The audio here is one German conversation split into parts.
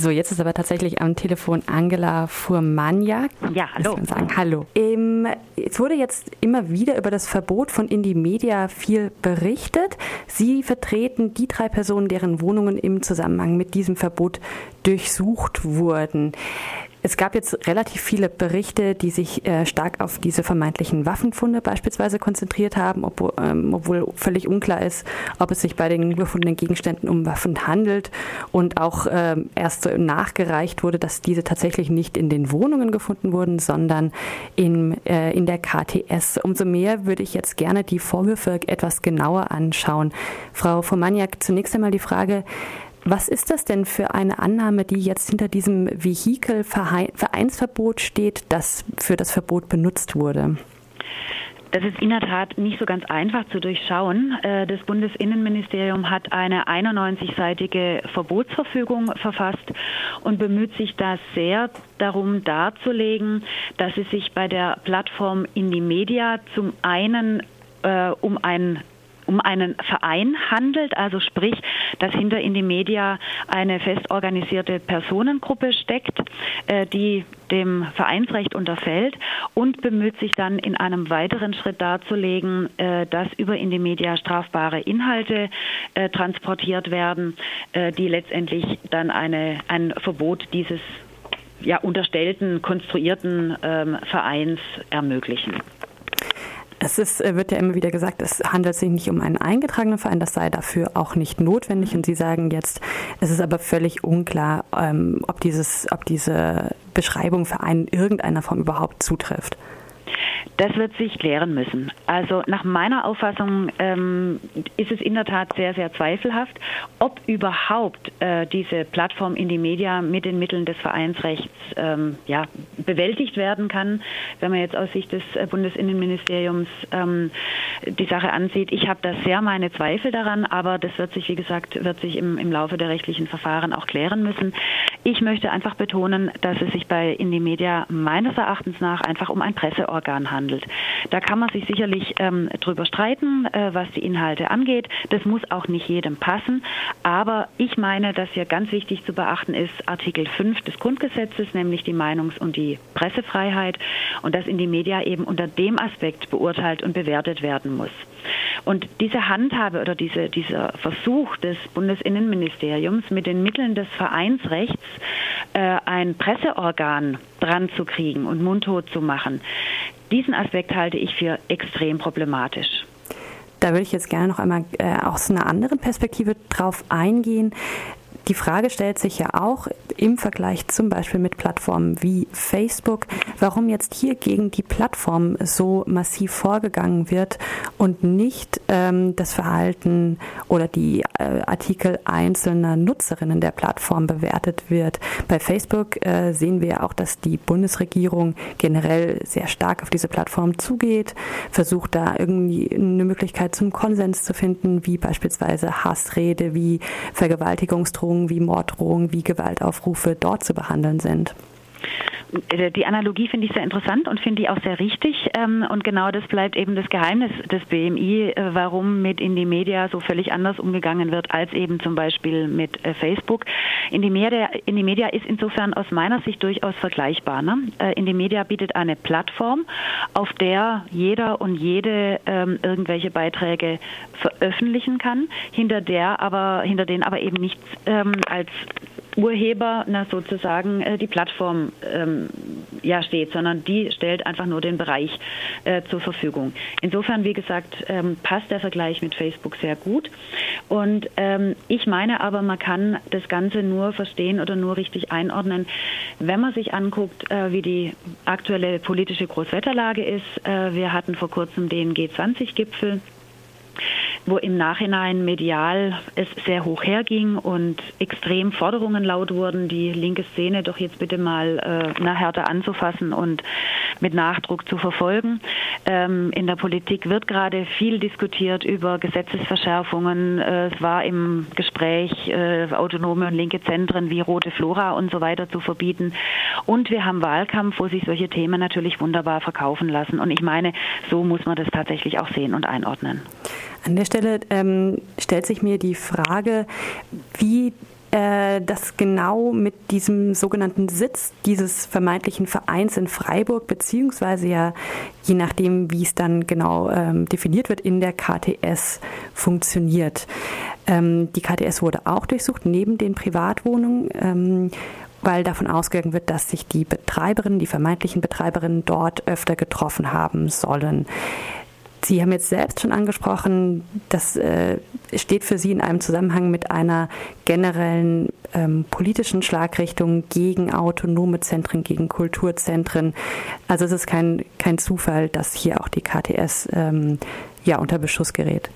So, jetzt ist aber tatsächlich am Telefon Angela Fuhrmaniak. Ja, hallo. Sagen. Hallo. Ähm, es wurde jetzt immer wieder über das Verbot von Indie Media viel berichtet. Sie vertreten die drei Personen, deren Wohnungen im Zusammenhang mit diesem Verbot durchsucht wurden. Es gab jetzt relativ viele Berichte, die sich äh, stark auf diese vermeintlichen Waffenfunde beispielsweise konzentriert haben, obwohl, ähm, obwohl, völlig unklar ist, ob es sich bei den gefundenen Gegenständen um Waffen handelt und auch ähm, erst so nachgereicht wurde, dass diese tatsächlich nicht in den Wohnungen gefunden wurden, sondern in, äh, in der KTS. Umso mehr würde ich jetzt gerne die Vorwürfe etwas genauer anschauen. Frau von Maniak, zunächst einmal die Frage, was ist das denn für eine Annahme, die jetzt hinter diesem Vehikel-Vereinsverbot steht, das für das Verbot benutzt wurde? Das ist in der Tat nicht so ganz einfach zu durchschauen. Äh, das Bundesinnenministerium hat eine 91-seitige Verbotsverfügung verfasst und bemüht sich da sehr darum darzulegen, dass es sich bei der Plattform Indie Media zum einen äh, um ein um einen Verein handelt, also sprich, dass hinter Indie Media eine fest organisierte Personengruppe steckt, äh, die dem Vereinsrecht unterfällt und bemüht sich dann in einem weiteren Schritt darzulegen, äh, dass über Indie Media strafbare Inhalte äh, transportiert werden, die letztendlich dann eine, ein Verbot dieses ja, unterstellten, konstruierten ähm, Vereins ermöglichen. Es ist, äh, wird ja immer wieder gesagt, es handelt sich nicht um einen eingetragenen Verein, das sei dafür auch nicht notwendig. Und Sie sagen jetzt, es ist aber völlig unklar, ähm, ob, dieses, ob diese Beschreibung für einen in irgendeiner Form überhaupt zutrifft. Das wird sich klären müssen. Also nach meiner Auffassung ähm, ist es in der Tat sehr, sehr zweifelhaft, ob überhaupt äh, diese Plattform in die Media mit den Mitteln des Vereinsrechts ähm, ja, bewältigt werden kann. Wenn man jetzt aus Sicht des äh, Bundesinnenministeriums ähm, die Sache ansieht, ich habe da sehr meine Zweifel daran, aber das wird sich, wie gesagt, wird sich im, im Laufe der rechtlichen Verfahren auch klären müssen. Ich möchte einfach betonen, dass es sich bei Indie Media meines Erachtens nach einfach um ein Presseorgan handelt. Da kann man sich sicherlich ähm, drüber streiten, äh, was die Inhalte angeht. Das muss auch nicht jedem passen. Aber ich meine, dass hier ganz wichtig zu beachten ist Artikel 5 des Grundgesetzes, nämlich die Meinungs- und die Pressefreiheit und dass Indie Media eben unter dem Aspekt beurteilt und bewertet werden muss. Und diese Handhabe oder diese, dieser Versuch des Bundesinnenministeriums mit den Mitteln des Vereinsrechts äh, ein Presseorgan dran zu kriegen und mundtot zu machen, diesen Aspekt halte ich für extrem problematisch. Da würde ich jetzt gerne noch einmal äh, aus einer anderen Perspektive drauf eingehen. Die Frage stellt sich ja auch im Vergleich zum Beispiel mit Plattformen wie Facebook, warum jetzt hier gegen die Plattform so massiv vorgegangen wird und nicht ähm, das Verhalten oder die äh, Artikel einzelner Nutzerinnen der Plattform bewertet wird. Bei Facebook äh, sehen wir auch, dass die Bundesregierung generell sehr stark auf diese Plattform zugeht, versucht da irgendwie eine Möglichkeit zum Konsens zu finden, wie beispielsweise Hassrede, wie Vergewaltigungsdrohungen Drohungen, wie Morddrohungen, wie Gewaltaufrufe dort zu behandeln sind. Äh, die Analogie finde ich sehr interessant und finde ich auch sehr richtig. Ähm, und genau das bleibt eben das Geheimnis des BMI, äh, warum mit Indie Media so völlig anders umgegangen wird als eben zum Beispiel mit äh, Facebook. Indie Media, Indie Media ist insofern aus meiner Sicht durchaus vergleichbar. Ne? Indie Media bietet eine Plattform, auf der jeder und jede ähm, irgendwelche Beiträge veröffentlichen kann, hinter der aber, hinter denen aber eben nichts ähm, als Urheber na, sozusagen äh, die Plattform ähm, ja, steht, sondern die stellt einfach nur den Bereich äh, zur Verfügung. Insofern, wie gesagt, ähm, passt der Vergleich mit Facebook sehr gut. Und ähm, ich meine aber, man kann das Ganze nur verstehen oder nur richtig einordnen, wenn man sich anguckt, äh, wie die aktuelle politische Großwetterlage ist. Äh, wir hatten vor kurzem den G20-Gipfel wo im Nachhinein medial es sehr hoch herging und extrem Forderungen laut wurden, die linke Szene doch jetzt bitte mal äh, na, härter anzufassen und mit Nachdruck zu verfolgen. Ähm, in der Politik wird gerade viel diskutiert über Gesetzesverschärfungen. Äh, es war im Gespräch, äh, autonome und linke Zentren wie Rote Flora und so weiter zu verbieten. Und wir haben Wahlkampf, wo sich solche Themen natürlich wunderbar verkaufen lassen. Und ich meine, so muss man das tatsächlich auch sehen und einordnen. An der Stelle ähm, stellt sich mir die Frage, wie äh, dass genau mit diesem sogenannten Sitz dieses vermeintlichen Vereins in Freiburg, beziehungsweise ja je nachdem, wie es dann genau ähm, definiert wird, in der KTS funktioniert. Ähm, die KTS wurde auch durchsucht, neben den Privatwohnungen. Ähm, weil davon ausgegangen wird, dass sich die Betreiberinnen, die vermeintlichen Betreiberinnen dort öfter getroffen haben sollen. Sie haben jetzt selbst schon angesprochen, das äh, steht für Sie in einem Zusammenhang mit einer generellen ähm, politischen Schlagrichtung gegen autonome Zentren, gegen Kulturzentren. Also es ist kein, kein Zufall, dass hier auch die KTS ähm, ja unter Beschuss gerät.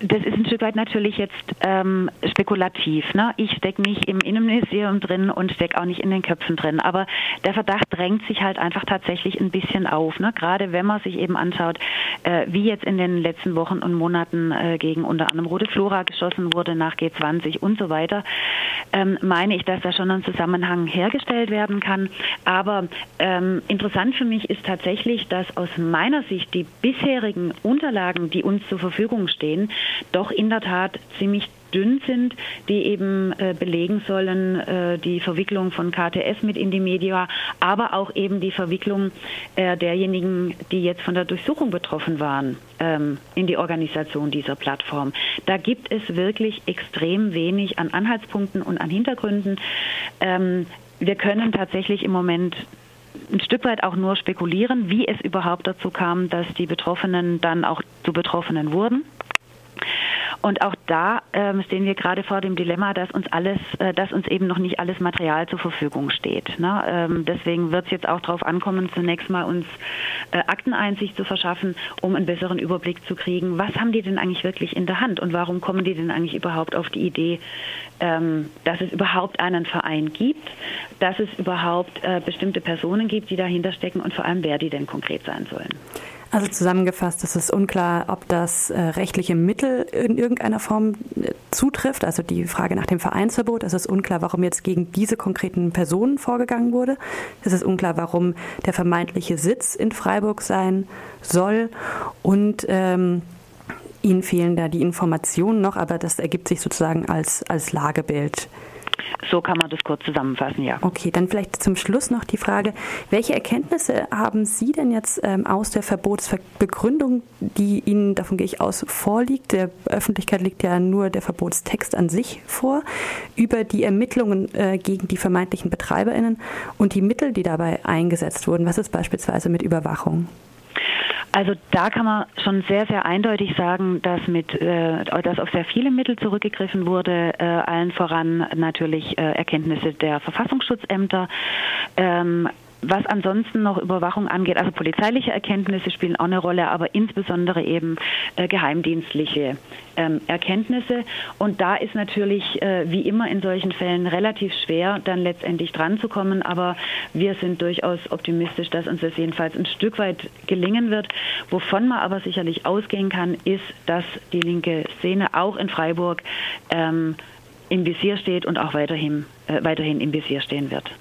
Das ist ein Stück weit natürlich jetzt ähm, spekulativ. Ne? Ich stecke nicht im Innenministerium drin und stecke auch nicht in den Köpfen drin. Aber der Verdacht drängt sich halt einfach tatsächlich ein bisschen auf. Ne? Gerade wenn man sich eben anschaut, äh, wie jetzt in den letzten Wochen und Monaten äh, gegen unter anderem Rote Flora geschossen wurde nach G20 und so weiter, ähm, meine ich, dass da schon ein Zusammenhang hergestellt werden kann. Aber ähm, interessant für mich ist tatsächlich, dass aus meiner Sicht die bisherigen Unterlagen, die uns zur Verfügung stehen, doch in der Tat ziemlich dünn sind, die eben äh, belegen sollen, äh, die Verwicklung von KTS mit in die Media, aber auch eben die Verwicklung äh, derjenigen, die jetzt von der Durchsuchung betroffen waren, ähm, in die Organisation dieser Plattform. Da gibt es wirklich extrem wenig an Anhaltspunkten und an Hintergründen. Ähm, wir können tatsächlich im Moment ein Stück weit auch nur spekulieren, wie es überhaupt dazu kam, dass die Betroffenen dann auch zu Betroffenen wurden. Und auch da ähm, stehen wir gerade vor dem Dilemma, dass uns alles, äh, dass uns eben noch nicht alles Material zur Verfügung steht. Ne? Ähm, deswegen wird es jetzt auch darauf ankommen, zunächst mal uns äh, Akteneinsicht zu verschaffen, um einen besseren Überblick zu kriegen. Was haben die denn eigentlich wirklich in der Hand und warum kommen die denn eigentlich überhaupt auf die Idee, ähm, dass es überhaupt einen Verein gibt, dass es überhaupt äh, bestimmte Personen gibt, die dahinter stecken und vor allem, wer die denn konkret sein sollen. Also zusammengefasst ist es unklar, ob das äh, rechtliche Mittel in irgendeiner Form äh, zutrifft. Also die Frage nach dem Vereinsverbot. Es ist unklar, warum jetzt gegen diese konkreten Personen vorgegangen wurde. Es ist unklar, warum der vermeintliche Sitz in Freiburg sein soll. Und ähm, Ihnen fehlen da die Informationen noch, aber das ergibt sich sozusagen als, als Lagebild. So kann man das kurz zusammenfassen, ja. Okay, dann vielleicht zum Schluss noch die Frage, welche Erkenntnisse haben Sie denn jetzt ähm, aus der Verbotsbegründung, die Ihnen, davon gehe ich aus, vorliegt? Der Öffentlichkeit liegt ja nur der Verbotstext an sich vor, über die Ermittlungen äh, gegen die vermeintlichen BetreiberInnen und die Mittel, die dabei eingesetzt wurden. Was ist beispielsweise mit Überwachung? Also da kann man schon sehr, sehr eindeutig sagen, dass mit, äh, dass auf sehr viele Mittel zurückgegriffen wurde, äh, allen voran natürlich äh, Erkenntnisse der Verfassungsschutzämter, ähm, was ansonsten noch Überwachung angeht, also polizeiliche Erkenntnisse spielen auch eine Rolle, aber insbesondere eben äh, geheimdienstliche ähm, Erkenntnisse. Und da ist natürlich äh, wie immer in solchen Fällen relativ schwer, dann letztendlich dran zu kommen. Aber wir sind durchaus optimistisch, dass uns das jedenfalls ein Stück weit gelingen wird. Wovon man aber sicherlich ausgehen kann, ist, dass die linke Szene auch in Freiburg ähm, im Visier steht und auch weiterhin, äh, weiterhin im Visier stehen wird.